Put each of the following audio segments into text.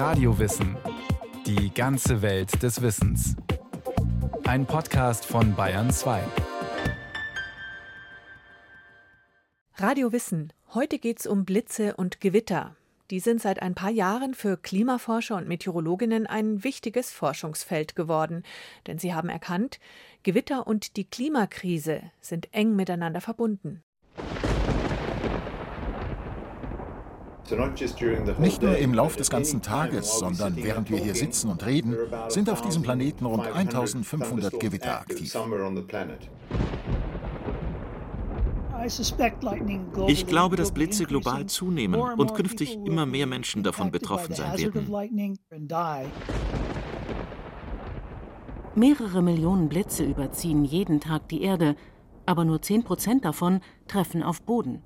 Radiowissen. Die ganze Welt des Wissens. Ein Podcast von Bayern 2. Radio Wissen. Heute geht's um Blitze und Gewitter. Die sind seit ein paar Jahren für Klimaforscher und Meteorologinnen ein wichtiges Forschungsfeld geworden, denn sie haben erkannt, Gewitter und die Klimakrise sind eng miteinander verbunden. Nicht nur im Lauf des ganzen Tages, sondern während wir hier sitzen und reden, sind auf diesem Planeten rund 1500 Gewitter aktiv. Ich glaube, dass Blitze global zunehmen und künftig immer mehr Menschen davon betroffen sein werden. Mehrere Millionen Blitze überziehen jeden Tag die Erde, aber nur 10 Prozent davon treffen auf Boden.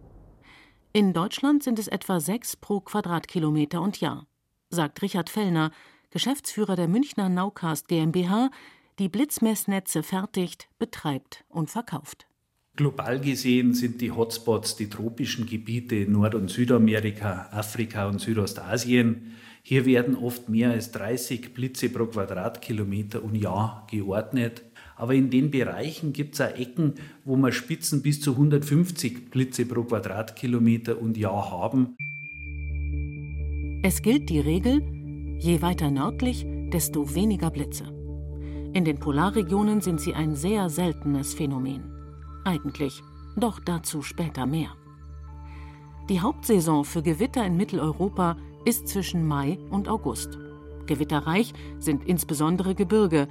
In Deutschland sind es etwa sechs pro Quadratkilometer und Jahr, sagt Richard Fellner, Geschäftsführer der Münchner Naucast GmbH, die Blitzmessnetze fertigt, betreibt und verkauft. Global gesehen sind die Hotspots die tropischen Gebiete Nord- und Südamerika, Afrika und Südostasien. Hier werden oft mehr als 30 Blitze pro Quadratkilometer und Jahr geordnet. Aber in den Bereichen gibt es auch Ecken, wo wir Spitzen bis zu 150 Blitze pro Quadratkilometer und Jahr haben. Es gilt die Regel, je weiter nördlich, desto weniger Blitze. In den Polarregionen sind sie ein sehr seltenes Phänomen eigentlich, doch dazu später mehr. Die Hauptsaison für Gewitter in Mitteleuropa ist zwischen Mai und August. Gewitterreich sind insbesondere Gebirge,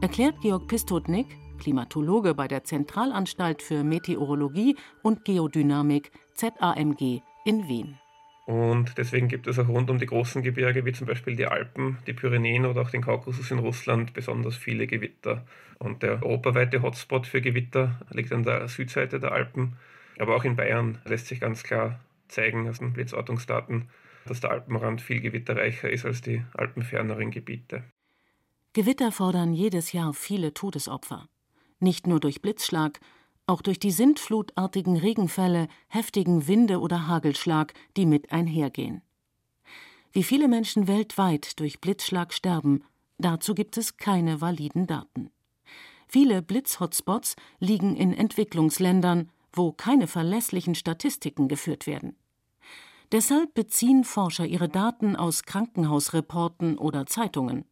erklärt Georg Pistotnik, Klimatologe bei der Zentralanstalt für Meteorologie und Geodynamik ZAMG in Wien. Und deswegen gibt es auch rund um die großen Gebirge, wie zum Beispiel die Alpen, die Pyrenäen oder auch den Kaukasus in Russland, besonders viele Gewitter. Und der europaweite Hotspot für Gewitter liegt an der Südseite der Alpen. Aber auch in Bayern lässt sich ganz klar zeigen aus den Blitzortungsdaten, dass der Alpenrand viel gewitterreicher ist als die alpenferneren Gebiete. Gewitter fordern jedes Jahr viele Todesopfer. Nicht nur durch Blitzschlag, auch durch die sintflutartigen Regenfälle, heftigen Winde oder Hagelschlag, die mit einhergehen. Wie viele Menschen weltweit durch Blitzschlag sterben, dazu gibt es keine validen Daten. Viele Blitzhotspots liegen in Entwicklungsländern, wo keine verlässlichen Statistiken geführt werden. Deshalb beziehen Forscher ihre Daten aus Krankenhausreporten oder Zeitungen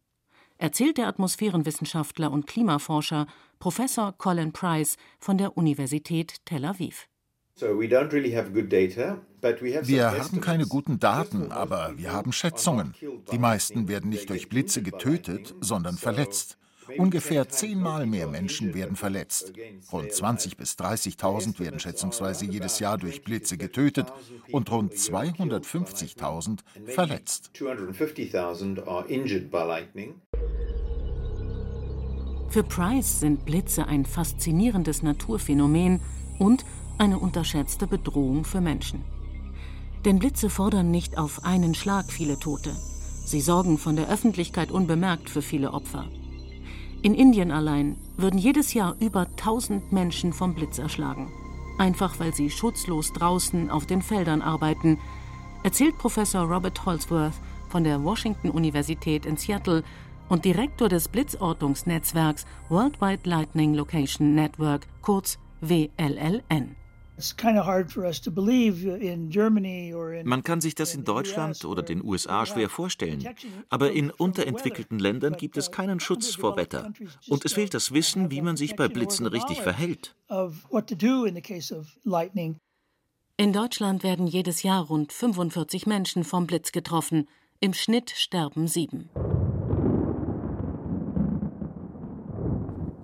erzählt der Atmosphärenwissenschaftler und Klimaforscher Professor Colin Price von der Universität Tel Aviv. Wir haben keine guten Daten, aber wir haben Schätzungen. Die meisten werden nicht durch Blitze getötet, sondern verletzt. Ungefähr zehnmal mehr Menschen werden verletzt. Rund 20.000 bis 30.000 werden schätzungsweise jedes Jahr durch Blitze getötet und rund 250.000 verletzt. Für Price sind Blitze ein faszinierendes Naturphänomen und eine unterschätzte Bedrohung für Menschen. Denn Blitze fordern nicht auf einen Schlag viele Tote. Sie sorgen von der Öffentlichkeit unbemerkt für viele Opfer. In Indien allein würden jedes Jahr über 1000 Menschen vom Blitz erschlagen. Einfach weil sie schutzlos draußen auf den Feldern arbeiten, erzählt Professor Robert Holsworth von der Washington Universität in Seattle und Direktor des Blitzortungsnetzwerks Worldwide Lightning Location Network, kurz WLLN. Man kann sich das in Deutschland oder den USA schwer vorstellen, aber in unterentwickelten Ländern gibt es keinen Schutz vor Wetter und es fehlt das Wissen, wie man sich bei Blitzen richtig verhält. In Deutschland werden jedes Jahr rund 45 Menschen vom Blitz getroffen, im Schnitt sterben sieben.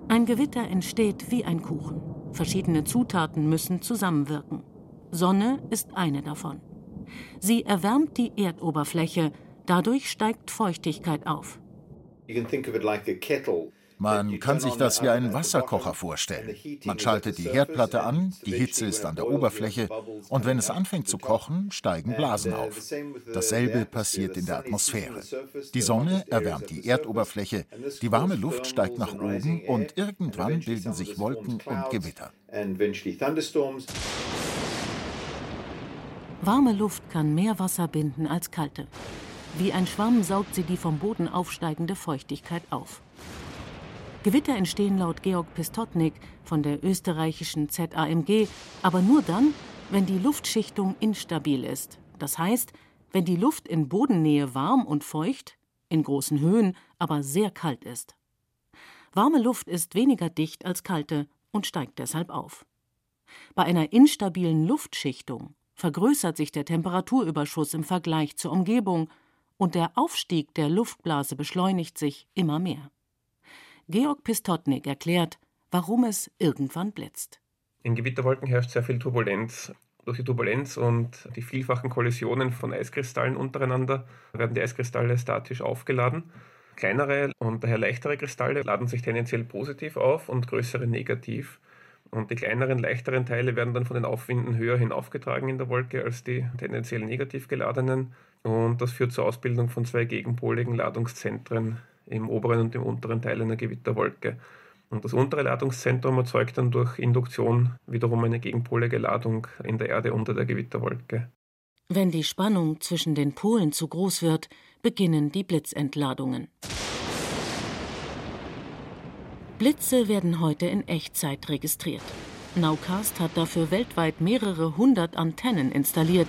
Ein Gewitter entsteht wie ein Kuchen. Verschiedene Zutaten müssen zusammenwirken. Sonne ist eine davon. Sie erwärmt die Erdoberfläche, dadurch steigt Feuchtigkeit auf. You can think of it like a kettle man kann sich das wie einen Wasserkocher vorstellen. Man schaltet die Herdplatte an, die Hitze ist an der Oberfläche und wenn es anfängt zu kochen, steigen Blasen auf. Dasselbe passiert in der Atmosphäre. Die Sonne erwärmt die Erdoberfläche, die warme Luft steigt nach oben und irgendwann bilden sich Wolken und Gewitter. Warme Luft kann mehr Wasser binden als kalte. Wie ein Schwamm saugt sie die vom Boden aufsteigende Feuchtigkeit auf. Gewitter entstehen laut Georg Pistotnik von der österreichischen ZAMG aber nur dann, wenn die Luftschichtung instabil ist. Das heißt, wenn die Luft in Bodennähe warm und feucht, in großen Höhen aber sehr kalt ist. Warme Luft ist weniger dicht als kalte und steigt deshalb auf. Bei einer instabilen Luftschichtung vergrößert sich der Temperaturüberschuss im Vergleich zur Umgebung und der Aufstieg der Luftblase beschleunigt sich immer mehr. Georg Pistotnik erklärt, warum es irgendwann blitzt. In Gewitterwolken herrscht sehr viel Turbulenz. Durch die Turbulenz und die vielfachen Kollisionen von Eiskristallen untereinander werden die Eiskristalle statisch aufgeladen. Kleinere und daher leichtere Kristalle laden sich tendenziell positiv auf und größere negativ. Und die kleineren, leichteren Teile werden dann von den Aufwinden höher hinaufgetragen in der Wolke als die tendenziell negativ geladenen. Und das führt zur Ausbildung von zwei gegenpoligen Ladungszentren im oberen und im unteren Teil einer Gewitterwolke. Und das untere Ladungszentrum erzeugt dann durch Induktion wiederum eine gegenpolige Ladung in der Erde unter der Gewitterwolke. Wenn die Spannung zwischen den Polen zu groß wird, beginnen die Blitzentladungen. Blitze werden heute in Echtzeit registriert. Nowcast hat dafür weltweit mehrere hundert Antennen installiert,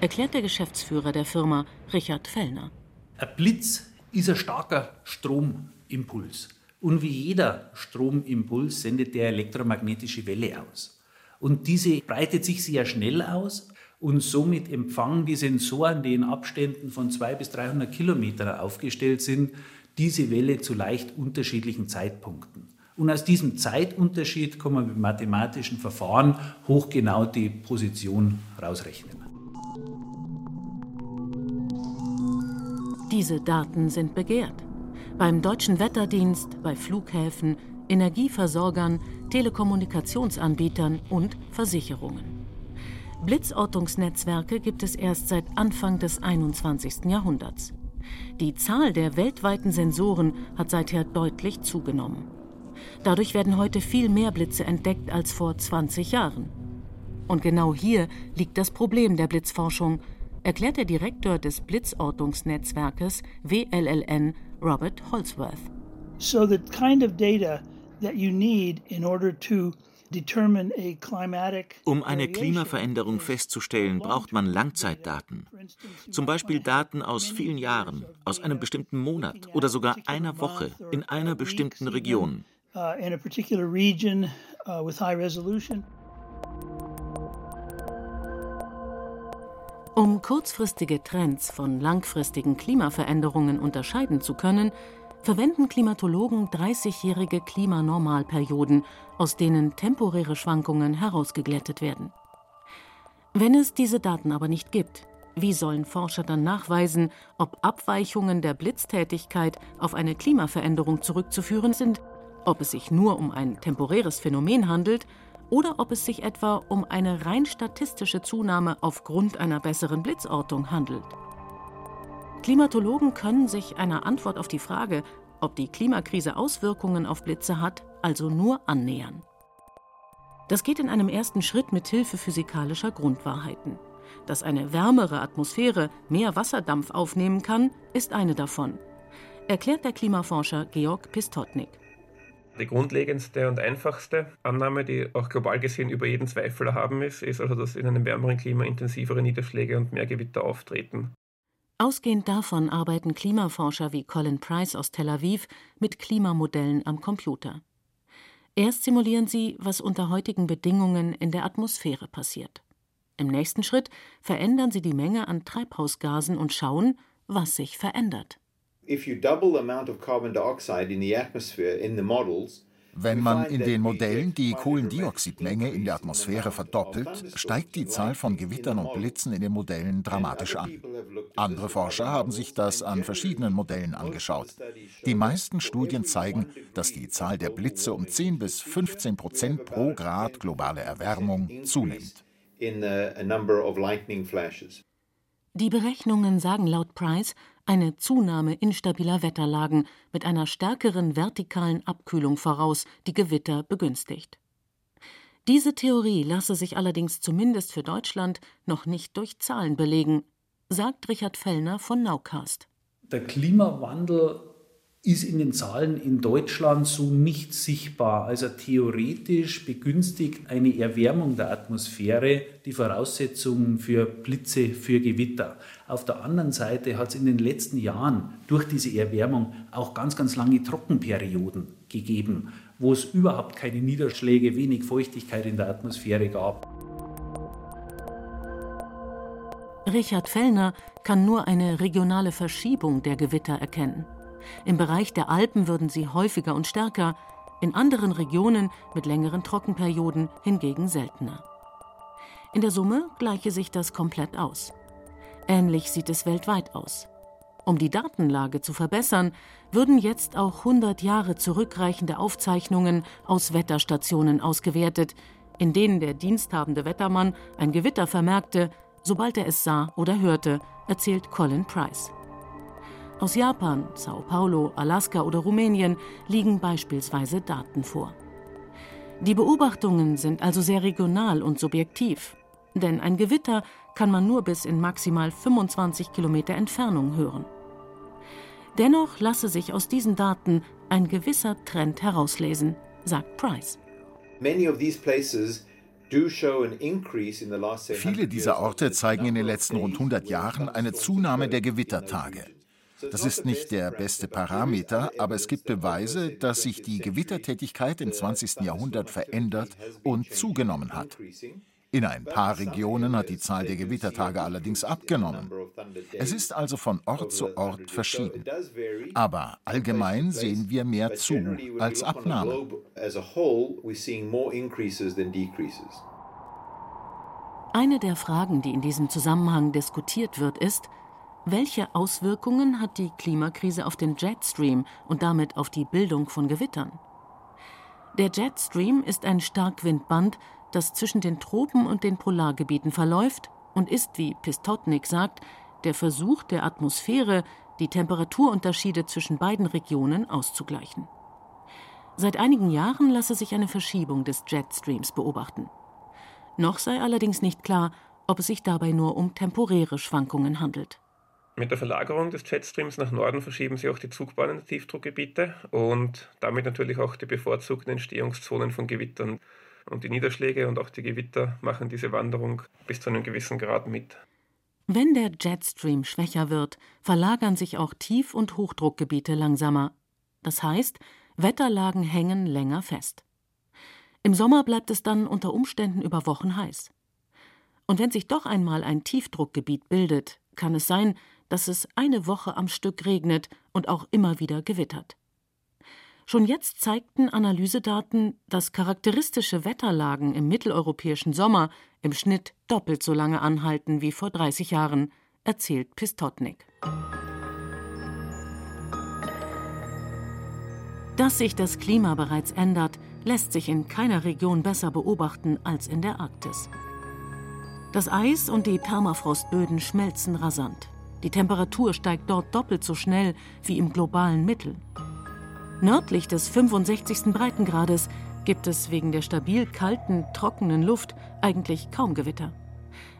erklärt der Geschäftsführer der Firma, Richard Fellner. Ein Blitz ist ein starker Stromimpuls. Und wie jeder Stromimpuls sendet der elektromagnetische Welle aus. Und diese breitet sich sehr schnell aus und somit empfangen die Sensoren, die in Abständen von 200 bis 300 Kilometern aufgestellt sind, diese Welle zu leicht unterschiedlichen Zeitpunkten. Und aus diesem Zeitunterschied kann man mit mathematischen Verfahren hochgenau die Position rausrechnen. Diese Daten sind begehrt. Beim Deutschen Wetterdienst, bei Flughäfen, Energieversorgern, Telekommunikationsanbietern und Versicherungen. Blitzortungsnetzwerke gibt es erst seit Anfang des 21. Jahrhunderts. Die Zahl der weltweiten Sensoren hat seither deutlich zugenommen. Dadurch werden heute viel mehr Blitze entdeckt als vor 20 Jahren. Und genau hier liegt das Problem der Blitzforschung, erklärt der Direktor des Blitzortungsnetzwerkes WLLN, Robert Holsworth. So the kind of data that you need in order to um eine Klimaveränderung festzustellen, braucht man Langzeitdaten. Zum Beispiel Daten aus vielen Jahren, aus einem bestimmten Monat oder sogar einer Woche in einer bestimmten Region. Kurzfristige Trends von langfristigen Klimaveränderungen unterscheiden zu können, verwenden Klimatologen 30-jährige Klimanormalperioden, aus denen temporäre Schwankungen herausgeglättet werden. Wenn es diese Daten aber nicht gibt, wie sollen Forscher dann nachweisen, ob Abweichungen der Blitztätigkeit auf eine Klimaveränderung zurückzuführen sind, ob es sich nur um ein temporäres Phänomen handelt oder ob es sich etwa um eine rein statistische Zunahme aufgrund einer besseren Blitzortung handelt? Klimatologen können sich einer Antwort auf die Frage, ob die Klimakrise Auswirkungen auf Blitze hat, also nur annähern. Das geht in einem ersten Schritt mit Hilfe physikalischer Grundwahrheiten. Dass eine wärmere Atmosphäre mehr Wasserdampf aufnehmen kann, ist eine davon, erklärt der Klimaforscher Georg Pistotnik. Die grundlegendste und einfachste Annahme, die auch global gesehen über jeden Zweifel erhaben ist, ist also, dass in einem wärmeren Klima intensivere Niederschläge und mehr Gewitter auftreten. Ausgehend davon arbeiten Klimaforscher wie Colin Price aus Tel Aviv mit Klimamodellen am Computer. Erst simulieren sie, was unter heutigen Bedingungen in der Atmosphäre passiert. Im nächsten Schritt verändern sie die Menge an Treibhausgasen und schauen, was sich verändert. If you double the amount of carbon dioxide in the atmosphere in the models, wenn man in den Modellen die Kohlendioxidmenge in der Atmosphäre verdoppelt, steigt die Zahl von Gewittern und Blitzen in den Modellen dramatisch an. Andere Forscher haben sich das an verschiedenen Modellen angeschaut. Die meisten Studien zeigen, dass die Zahl der Blitze um 10 bis 15 Prozent pro Grad globale Erwärmung zunimmt. Die Berechnungen sagen laut Price, eine Zunahme instabiler Wetterlagen mit einer stärkeren vertikalen Abkühlung voraus, die Gewitter begünstigt. Diese Theorie lasse sich allerdings zumindest für Deutschland noch nicht durch Zahlen belegen. sagt Richard Fellner von Nowcast. Der Klimawandel ist in den Zahlen in Deutschland so nicht sichtbar. Also theoretisch begünstigt eine Erwärmung der Atmosphäre die Voraussetzungen für Blitze, für Gewitter. Auf der anderen Seite hat es in den letzten Jahren durch diese Erwärmung auch ganz, ganz lange Trockenperioden gegeben, wo es überhaupt keine Niederschläge, wenig Feuchtigkeit in der Atmosphäre gab. Richard Fellner kann nur eine regionale Verschiebung der Gewitter erkennen. Im Bereich der Alpen würden sie häufiger und stärker, in anderen Regionen mit längeren Trockenperioden hingegen seltener. In der Summe gleiche sich das komplett aus. Ähnlich sieht es weltweit aus. Um die Datenlage zu verbessern, würden jetzt auch 100 Jahre zurückreichende Aufzeichnungen aus Wetterstationen ausgewertet, in denen der diensthabende Wettermann ein Gewitter vermerkte, sobald er es sah oder hörte, erzählt Colin Price. Aus Japan, Sao Paulo, Alaska oder Rumänien liegen beispielsweise Daten vor. Die Beobachtungen sind also sehr regional und subjektiv, denn ein Gewitter kann man nur bis in maximal 25 Kilometer Entfernung hören. Dennoch lasse sich aus diesen Daten ein gewisser Trend herauslesen, sagt Price. Viele dieser Orte zeigen in den letzten rund 100 Jahren eine Zunahme der Gewittertage. Das ist nicht der beste Parameter, aber es gibt Beweise, dass sich die Gewittertätigkeit im 20. Jahrhundert verändert und zugenommen hat. In ein paar Regionen hat die Zahl der Gewittertage allerdings abgenommen. Es ist also von Ort zu Ort verschieden. Aber allgemein sehen wir mehr zu als Abnahme. Eine der Fragen, die in diesem Zusammenhang diskutiert wird, ist, welche Auswirkungen hat die Klimakrise auf den Jetstream und damit auf die Bildung von Gewittern? Der Jetstream ist ein Starkwindband, das zwischen den Tropen und den Polargebieten verläuft und ist, wie Pistotnik sagt, der Versuch der Atmosphäre, die Temperaturunterschiede zwischen beiden Regionen auszugleichen. Seit einigen Jahren lasse sich eine Verschiebung des Jetstreams beobachten. Noch sei allerdings nicht klar, ob es sich dabei nur um temporäre Schwankungen handelt. Mit der Verlagerung des Jetstreams nach Norden verschieben sich auch die Zugbahnen der Tiefdruckgebiete und damit natürlich auch die bevorzugten Entstehungszonen von Gewittern. Und die Niederschläge und auch die Gewitter machen diese Wanderung bis zu einem gewissen Grad mit. Wenn der Jetstream schwächer wird, verlagern sich auch Tief- und Hochdruckgebiete langsamer. Das heißt, Wetterlagen hängen länger fest. Im Sommer bleibt es dann unter Umständen über Wochen heiß. Und wenn sich doch einmal ein Tiefdruckgebiet bildet, kann es sein, dass es eine Woche am Stück regnet und auch immer wieder gewittert. Schon jetzt zeigten Analysedaten, dass charakteristische Wetterlagen im mitteleuropäischen Sommer im Schnitt doppelt so lange anhalten wie vor 30 Jahren, erzählt Pistotnik. Dass sich das Klima bereits ändert, lässt sich in keiner Region besser beobachten als in der Arktis. Das Eis und die Permafrostböden schmelzen rasant. Die Temperatur steigt dort doppelt so schnell wie im globalen Mittel. Nördlich des 65. Breitengrades gibt es wegen der stabil kalten, trockenen Luft eigentlich kaum Gewitter.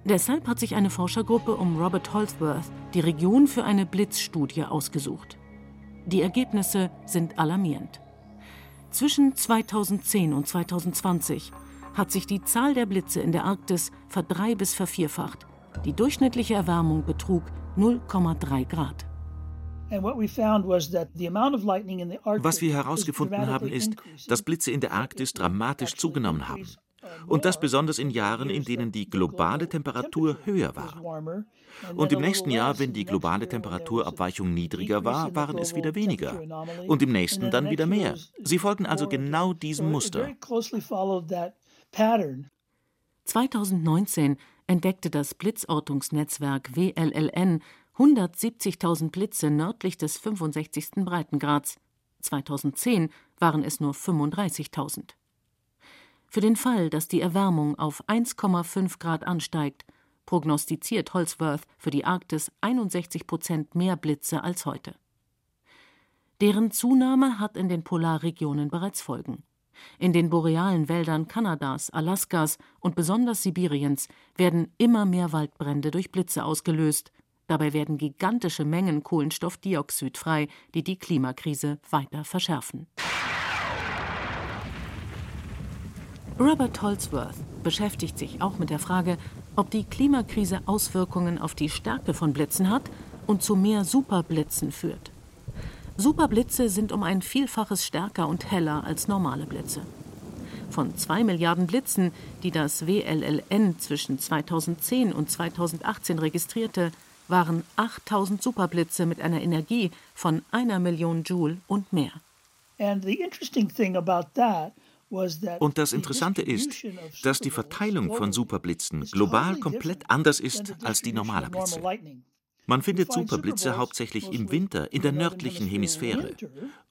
Deshalb hat sich eine Forschergruppe um Robert Holsworth die Region für eine Blitzstudie ausgesucht. Die Ergebnisse sind alarmierend. Zwischen 2010 und 2020 hat sich die Zahl der Blitze in der Arktis verdrei- bis vervierfacht. Die durchschnittliche Erwärmung betrug 0,3 Grad. Was wir herausgefunden haben, ist, dass Blitze in der Arktis dramatisch zugenommen haben. Und das besonders in Jahren, in denen die globale Temperatur höher war. Und im nächsten Jahr, wenn die globale Temperaturabweichung niedriger war, waren es wieder weniger. Und im nächsten dann wieder mehr. Sie folgen also genau diesem Muster. 2019 entdeckte das Blitzortungsnetzwerk WLLN 170.000 Blitze nördlich des 65. Breitengrads. 2010 waren es nur 35.000. Für den Fall, dass die Erwärmung auf 1,5 Grad ansteigt, prognostiziert Holsworth für die Arktis 61 Prozent mehr Blitze als heute. Deren Zunahme hat in den Polarregionen bereits Folgen. In den borealen Wäldern Kanadas, Alaskas und besonders Sibiriens werden immer mehr Waldbrände durch Blitze ausgelöst, Dabei werden gigantische Mengen Kohlenstoffdioxid frei, die die Klimakrise weiter verschärfen. Robert Holsworth beschäftigt sich auch mit der Frage, ob die Klimakrise Auswirkungen auf die Stärke von Blitzen hat und zu mehr Superblitzen führt. Superblitze sind um ein Vielfaches stärker und heller als normale Blitze. Von zwei Milliarden Blitzen, die das WLLN zwischen 2010 und 2018 registrierte, waren 8000 Superblitze mit einer Energie von einer Million Joule und mehr. Und das Interessante ist, dass die Verteilung von Superblitzen global komplett anders ist als die normaler Blitze. Man findet Superblitze hauptsächlich im Winter in der nördlichen Hemisphäre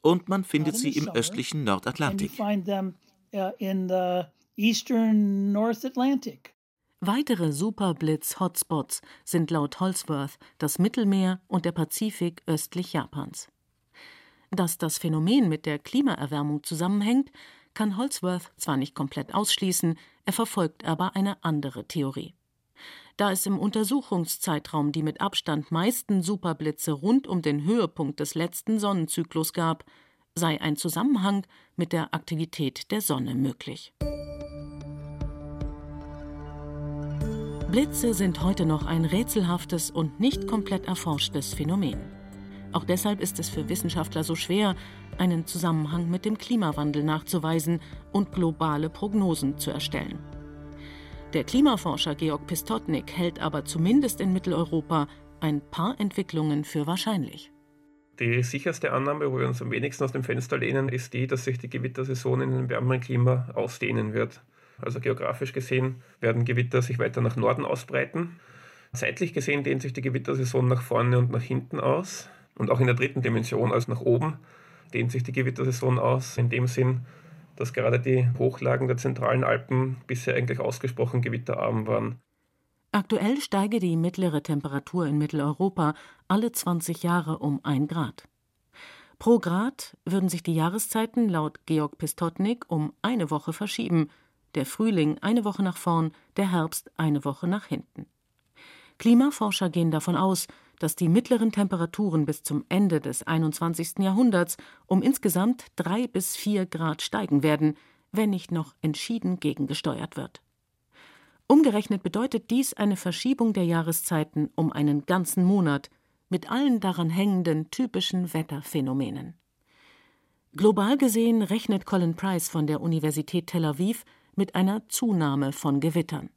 und man findet sie im östlichen Nordatlantik. Weitere Superblitz-Hotspots sind laut Holsworth das Mittelmeer und der Pazifik östlich Japans. Dass das Phänomen mit der Klimaerwärmung zusammenhängt, kann Holsworth zwar nicht komplett ausschließen, er verfolgt aber eine andere Theorie. Da es im Untersuchungszeitraum die mit Abstand meisten Superblitze rund um den Höhepunkt des letzten Sonnenzyklus gab, sei ein Zusammenhang mit der Aktivität der Sonne möglich. Blitze sind heute noch ein rätselhaftes und nicht komplett erforschtes Phänomen. Auch deshalb ist es für Wissenschaftler so schwer, einen Zusammenhang mit dem Klimawandel nachzuweisen und globale Prognosen zu erstellen. Der Klimaforscher Georg Pistotnik hält aber zumindest in Mitteleuropa ein paar Entwicklungen für wahrscheinlich. Die sicherste Annahme, wo wir uns am wenigsten aus dem Fenster lehnen, ist die, dass sich die Gewittersaison in einem wärmeren Klima ausdehnen wird. Also geografisch gesehen werden Gewitter sich weiter nach Norden ausbreiten. Zeitlich gesehen dehnt sich die Gewittersaison nach vorne und nach hinten aus. Und auch in der dritten Dimension, also nach oben, dehnt sich die Gewittersaison aus. In dem Sinn, dass gerade die Hochlagen der zentralen Alpen bisher eigentlich ausgesprochen gewitterarm waren. Aktuell steige die mittlere Temperatur in Mitteleuropa alle 20 Jahre um ein Grad. Pro Grad würden sich die Jahreszeiten laut Georg Pistotnik um eine Woche verschieben, der Frühling eine Woche nach vorn, der Herbst eine Woche nach hinten. Klimaforscher gehen davon aus, dass die mittleren Temperaturen bis zum Ende des 21. Jahrhunderts um insgesamt drei bis vier Grad steigen werden, wenn nicht noch entschieden gegengesteuert wird. Umgerechnet bedeutet dies eine Verschiebung der Jahreszeiten um einen ganzen Monat mit allen daran hängenden typischen Wetterphänomenen. Global gesehen rechnet Colin Price von der Universität Tel Aviv mit einer Zunahme von Gewittern.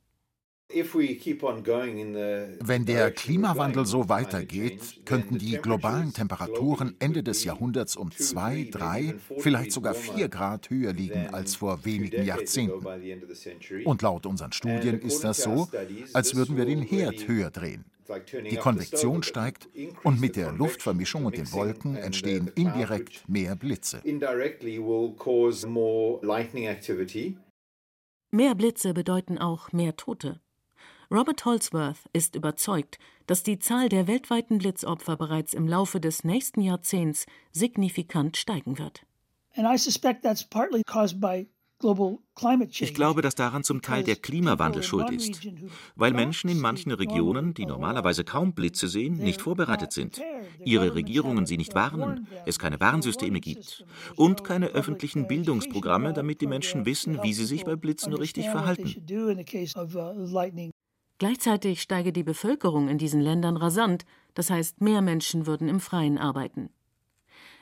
Wenn der Klimawandel so weitergeht, könnten die globalen Temperaturen Ende des Jahrhunderts um zwei, drei, vielleicht sogar vier Grad höher liegen als vor wenigen Jahrzehnten. Und laut unseren Studien ist das so, als würden wir den Herd höher drehen. Die Konvektion steigt und mit der Luftvermischung und den Wolken entstehen indirekt mehr Blitze. Mehr Blitze bedeuten auch mehr Tote. Robert Holsworth ist überzeugt, dass die Zahl der weltweiten Blitzopfer bereits im Laufe des nächsten Jahrzehnts signifikant steigen wird. Ich glaube, dass daran zum Teil der Klimawandel schuld ist, weil Menschen in manchen Regionen, die normalerweise kaum Blitze sehen, nicht vorbereitet sind, ihre Regierungen sie nicht warnen, es keine Warnsysteme gibt und keine öffentlichen Bildungsprogramme, damit die Menschen wissen, wie sie sich bei Blitzen richtig verhalten. Gleichzeitig steige die Bevölkerung in diesen Ländern rasant, das heißt, mehr Menschen würden im Freien arbeiten.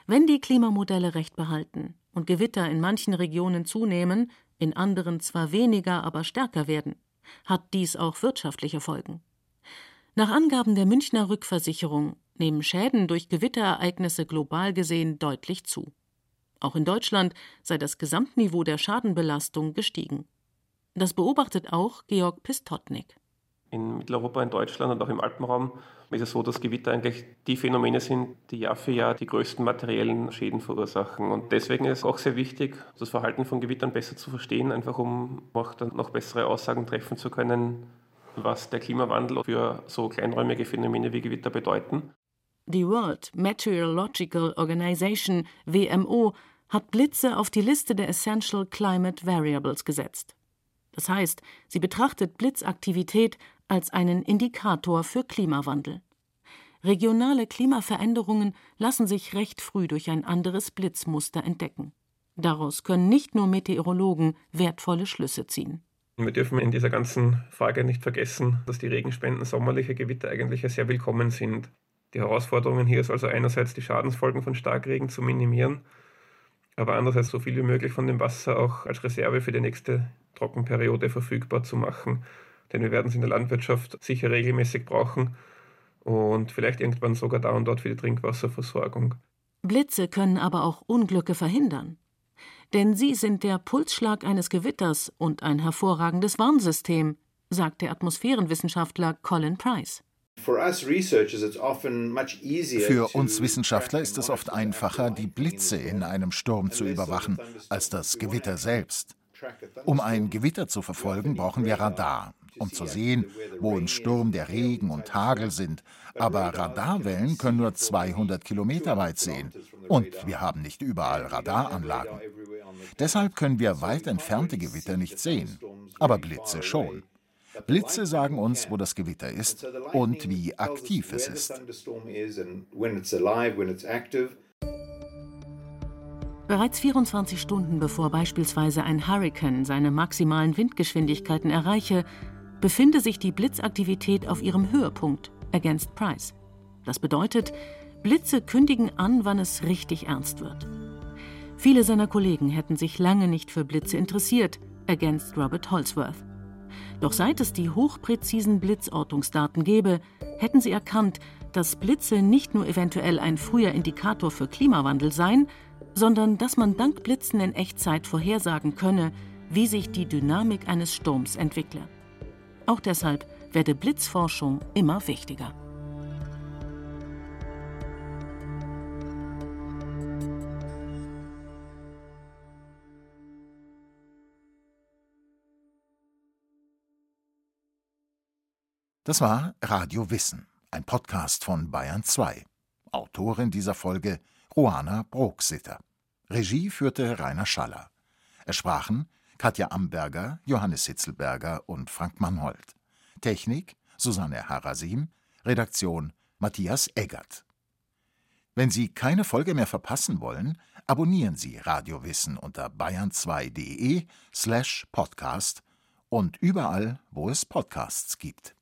Wenn die Klimamodelle recht behalten und Gewitter in manchen Regionen zunehmen, in anderen zwar weniger, aber stärker werden, hat dies auch wirtschaftliche Folgen. Nach Angaben der Münchner Rückversicherung nehmen Schäden durch Gewitterereignisse global gesehen deutlich zu. Auch in Deutschland sei das Gesamtniveau der Schadenbelastung gestiegen. Das beobachtet auch Georg Pistotnik in Mitteleuropa, in Deutschland und auch im Alpenraum ist es so, dass Gewitter eigentlich die Phänomene sind, die Jahr für Jahr die größten materiellen Schäden verursachen. Und deswegen ist es auch sehr wichtig, das Verhalten von Gewittern besser zu verstehen, einfach um auch dann noch bessere Aussagen treffen zu können, was der Klimawandel für so kleinräumige Phänomene wie Gewitter bedeuten. Die World Meteorological Organization WMO hat Blitze auf die Liste der Essential Climate Variables gesetzt. Das heißt, sie betrachtet Blitzaktivität als einen Indikator für Klimawandel. Regionale Klimaveränderungen lassen sich recht früh durch ein anderes Blitzmuster entdecken. Daraus können nicht nur Meteorologen wertvolle Schlüsse ziehen. Wir dürfen in dieser ganzen Frage nicht vergessen, dass die Regenspenden sommerlicher Gewitter eigentlich sehr willkommen sind. Die Herausforderungen hier ist also einerseits die Schadensfolgen von Starkregen zu minimieren, aber andererseits so viel wie möglich von dem Wasser auch als Reserve für die nächste Trockenperiode verfügbar zu machen. Denn wir werden es in der Landwirtschaft sicher regelmäßig brauchen und vielleicht irgendwann sogar da und dort für die Trinkwasserversorgung. Blitze können aber auch Unglücke verhindern. Denn sie sind der Pulsschlag eines Gewitters und ein hervorragendes Warnsystem, sagt der Atmosphärenwissenschaftler Colin Price. Für uns Wissenschaftler ist es oft einfacher, die Blitze in einem Sturm zu überwachen, als das Gewitter selbst. Um ein Gewitter zu verfolgen, brauchen wir Radar, um zu sehen, wo im Sturm der Regen und Hagel sind. Aber Radarwellen können nur 200 Kilometer weit sehen. Und wir haben nicht überall Radaranlagen. Deshalb können wir weit entfernte Gewitter nicht sehen, aber Blitze schon. Blitze sagen uns, wo das Gewitter ist und wie aktiv es ist. Bereits 24 Stunden bevor beispielsweise ein Hurrikan seine maximalen Windgeschwindigkeiten erreiche, befinde sich die Blitzaktivität auf ihrem Höhepunkt, ergänzt Price. Das bedeutet, Blitze kündigen an, wann es richtig ernst wird. Viele seiner Kollegen hätten sich lange nicht für Blitze interessiert, ergänzt Robert Holsworth. Doch seit es die hochpräzisen Blitzortungsdaten gäbe, hätten sie erkannt, dass Blitze nicht nur eventuell ein früher Indikator für Klimawandel seien, sondern dass man dank Blitzen in Echtzeit vorhersagen könne, wie sich die Dynamik eines Sturms entwickle. Auch deshalb werde Blitzforschung immer wichtiger. Das war Radio Wissen, ein Podcast von Bayern 2. Autorin dieser Folge Ruana Brooksitter. Regie führte Rainer Schaller. Es sprachen Katja Amberger, Johannes Hitzelberger und Frank Mannhold. Technik Susanne Harasim, Redaktion Matthias Eggert. Wenn Sie keine Folge mehr verpassen wollen, abonnieren Sie Radiowissen unter bayern2.de slash podcast und überall, wo es Podcasts gibt.